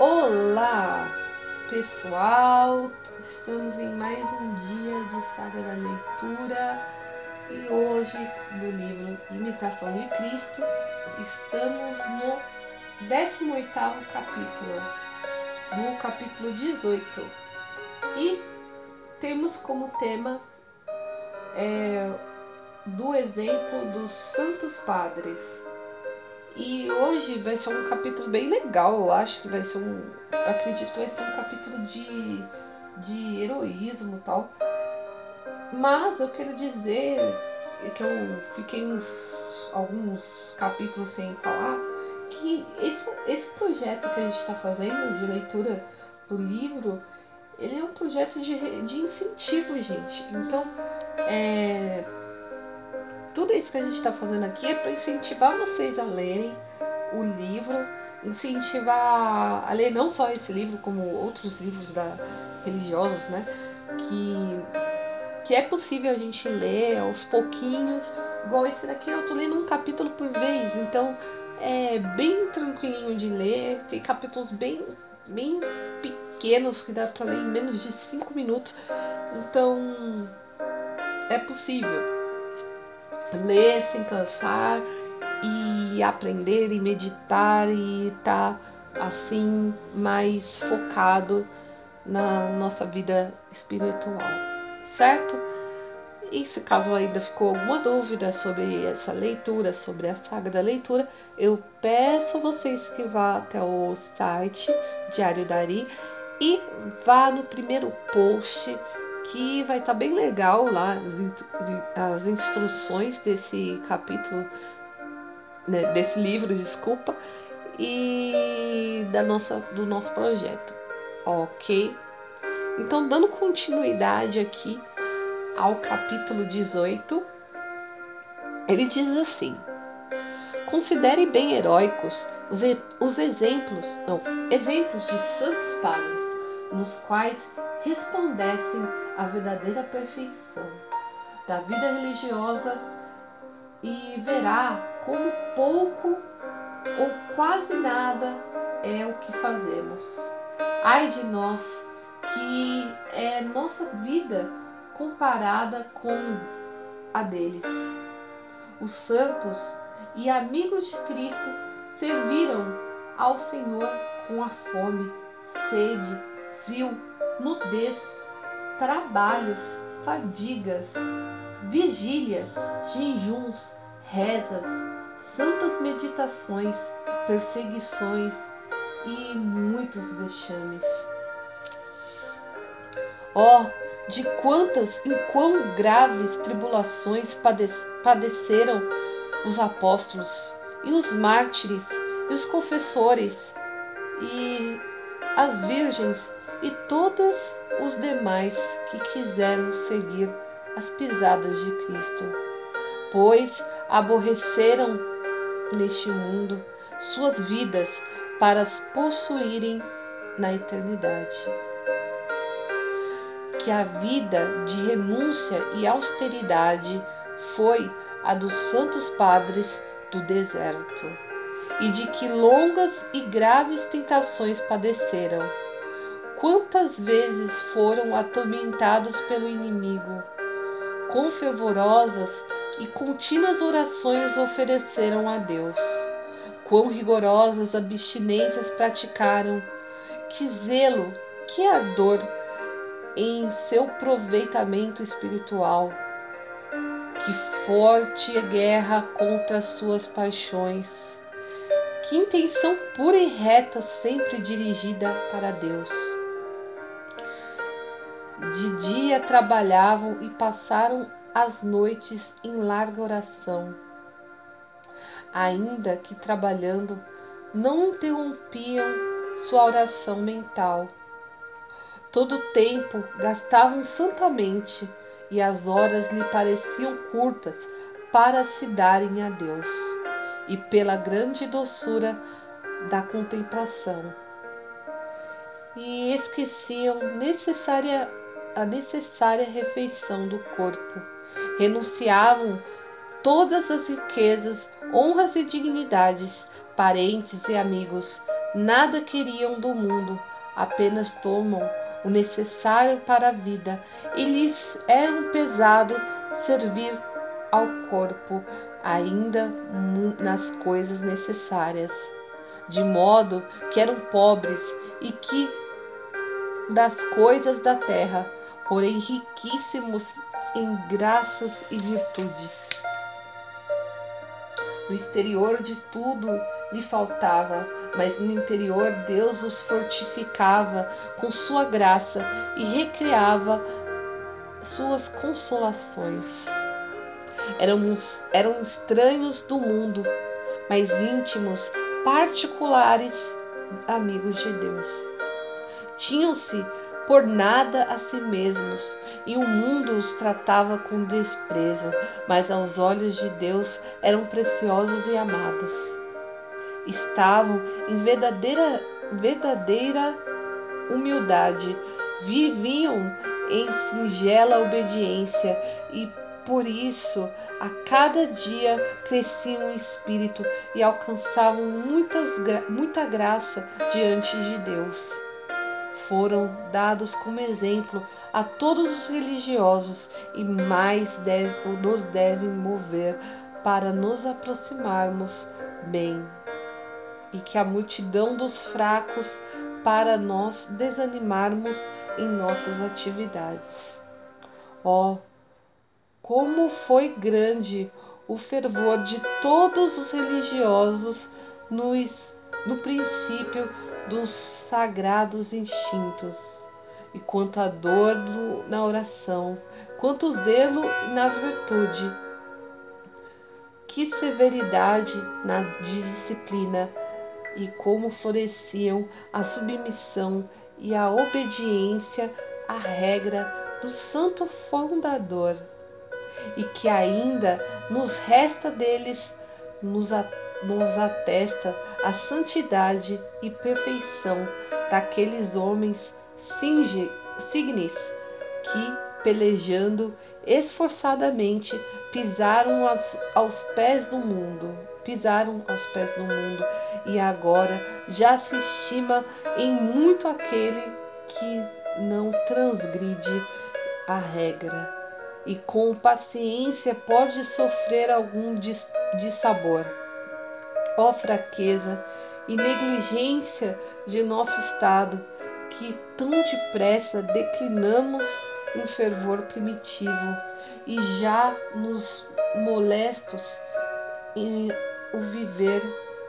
Olá, pessoal! Estamos em mais um dia de Saga da Leitura e hoje, no livro Imitação de Cristo, estamos no 18 capítulo, no capítulo 18, e temos como tema é, do exemplo dos Santos Padres. E hoje vai ser um capítulo bem legal, eu acho que vai ser um. Acredito que vai ser um capítulo de, de heroísmo e tal. Mas eu quero dizer que eu fiquei uns alguns capítulos sem falar que esse, esse projeto que a gente está fazendo de leitura do livro, ele é um projeto de, de incentivo, gente. Então, é, tudo isso que a gente está fazendo aqui é para incentivar vocês a lerem o livro, incentivar a ler não só esse livro, como outros livros da, religiosos, né? Que, que é possível a gente ler aos pouquinhos. Igual esse daqui, eu tô lendo um capítulo por vez, então é bem tranquilinho de ler. Tem capítulos bem, bem pequenos que dá para ler em menos de 5 minutos. Então é possível ler sem cansar e aprender e meditar e estar tá, assim mais focado na nossa vida espiritual, certo? E se caso ainda ficou alguma dúvida sobre essa leitura, sobre a saga da leitura, eu peço vocês que vá até o site Diário Dari e vá no primeiro post que vai estar tá bem legal lá as instruções desse capítulo, né, desse livro, desculpa, e da nossa, do nosso projeto, ok? Então, dando continuidade aqui ao capítulo 18, ele diz assim: Considere bem heróicos os, os exemplos, não, exemplos de santos padres, nos quais resplandecem a verdadeira perfeição da vida religiosa e verá como pouco ou quase nada é o que fazemos. Ai de nós, que é nossa vida comparada com a deles. Os santos e amigos de Cristo serviram ao Senhor com a fome, sede, frio, nudez trabalhos, fadigas, vigílias, jejuns, rezas, santas meditações, perseguições e muitos vexames. Oh, de quantas e quão graves tribulações padeceram os apóstolos e os mártires e os confessores e as virgens e todas os demais que quiseram seguir as pisadas de Cristo, pois aborreceram neste mundo suas vidas para as possuírem na eternidade. Que a vida de renúncia e austeridade foi a dos santos padres do deserto, e de que longas e graves tentações padeceram Quantas vezes foram atormentados pelo inimigo? Quão fervorosas e contínuas orações ofereceram a Deus? Quão rigorosas abstinências praticaram? Que zelo, que ardor em seu proveitamento espiritual! Que forte guerra contra as suas paixões! Que intenção pura e reta sempre dirigida para Deus! De dia trabalhavam e passaram as noites em larga oração. Ainda que trabalhando, não interrompiam sua oração mental. Todo o tempo gastavam santamente e as horas lhe pareciam curtas para se darem a Deus e pela grande doçura da contemplação. E esqueciam necessária a necessária refeição do corpo. Renunciavam todas as riquezas, honras e dignidades, parentes e amigos, nada queriam do mundo, apenas tomam o necessário para a vida, e lhes é um pesado servir ao corpo, ainda nas coisas necessárias, de modo que eram pobres e que das coisas da terra, porém riquíssimos em graças e virtudes. No exterior de tudo lhe faltava, mas no interior Deus os fortificava com sua graça e recriava suas consolações. Eram estranhos do mundo, mas íntimos, particulares amigos de Deus. Tinham-se por nada a si mesmos, e o mundo os tratava com desprezo, mas aos olhos de Deus eram preciosos e amados. Estavam em verdadeira, verdadeira humildade, viviam em singela obediência e por isso a cada dia cresciam em espírito e alcançavam muitas, muita graça diante de Deus foram dados como exemplo a todos os religiosos e mais deve, nos devem mover para nos aproximarmos bem, e que a multidão dos fracos para nós desanimarmos em nossas atividades. Oh, como foi grande o fervor de todos os religiosos no, no princípio dos sagrados instintos, e quanto dor na oração, quanto zelo na virtude. Que severidade na disciplina, e como floresciam a submissão e a obediência à regra do Santo Fundador, e que ainda nos resta deles nos atender nos atesta a santidade e perfeição daqueles homens signes que, pelejando esforçadamente, pisaram aos, aos pés do mundo, pisaram aos pés do mundo, e agora já se estima em muito aquele que não transgride a regra e com paciência pode sofrer algum dissabor ó fraqueza e negligência de nosso estado, que tão depressa declinamos em fervor primitivo e já nos molestos em o viver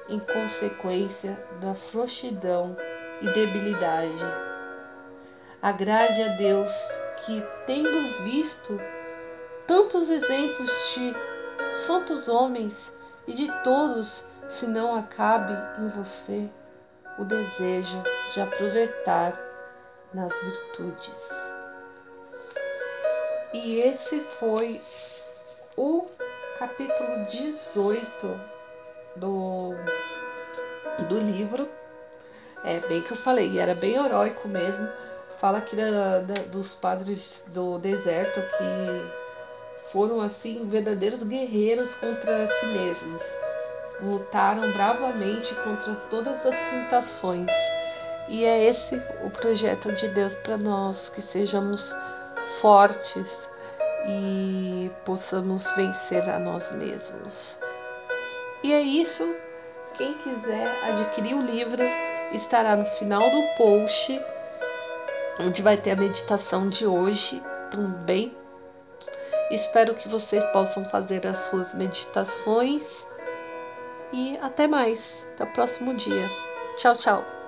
em consequência da frouxidão e debilidade. Agrade a Deus que, tendo visto tantos exemplos de santos homens e de todos se não acabe em você o desejo de aproveitar nas virtudes. E esse foi o capítulo 18 do, do livro. É bem que eu falei, era bem heróico mesmo. Fala aqui da, da, dos padres do deserto que foram assim verdadeiros guerreiros contra si mesmos lutaram bravamente contra todas as tentações. E é esse o projeto de Deus para nós, que sejamos fortes e possamos vencer a nós mesmos. E é isso. Quem quiser adquirir o livro estará no final do post, onde vai ter a meditação de hoje também. Espero que vocês possam fazer as suas meditações e até mais. Até o próximo dia. Tchau, tchau.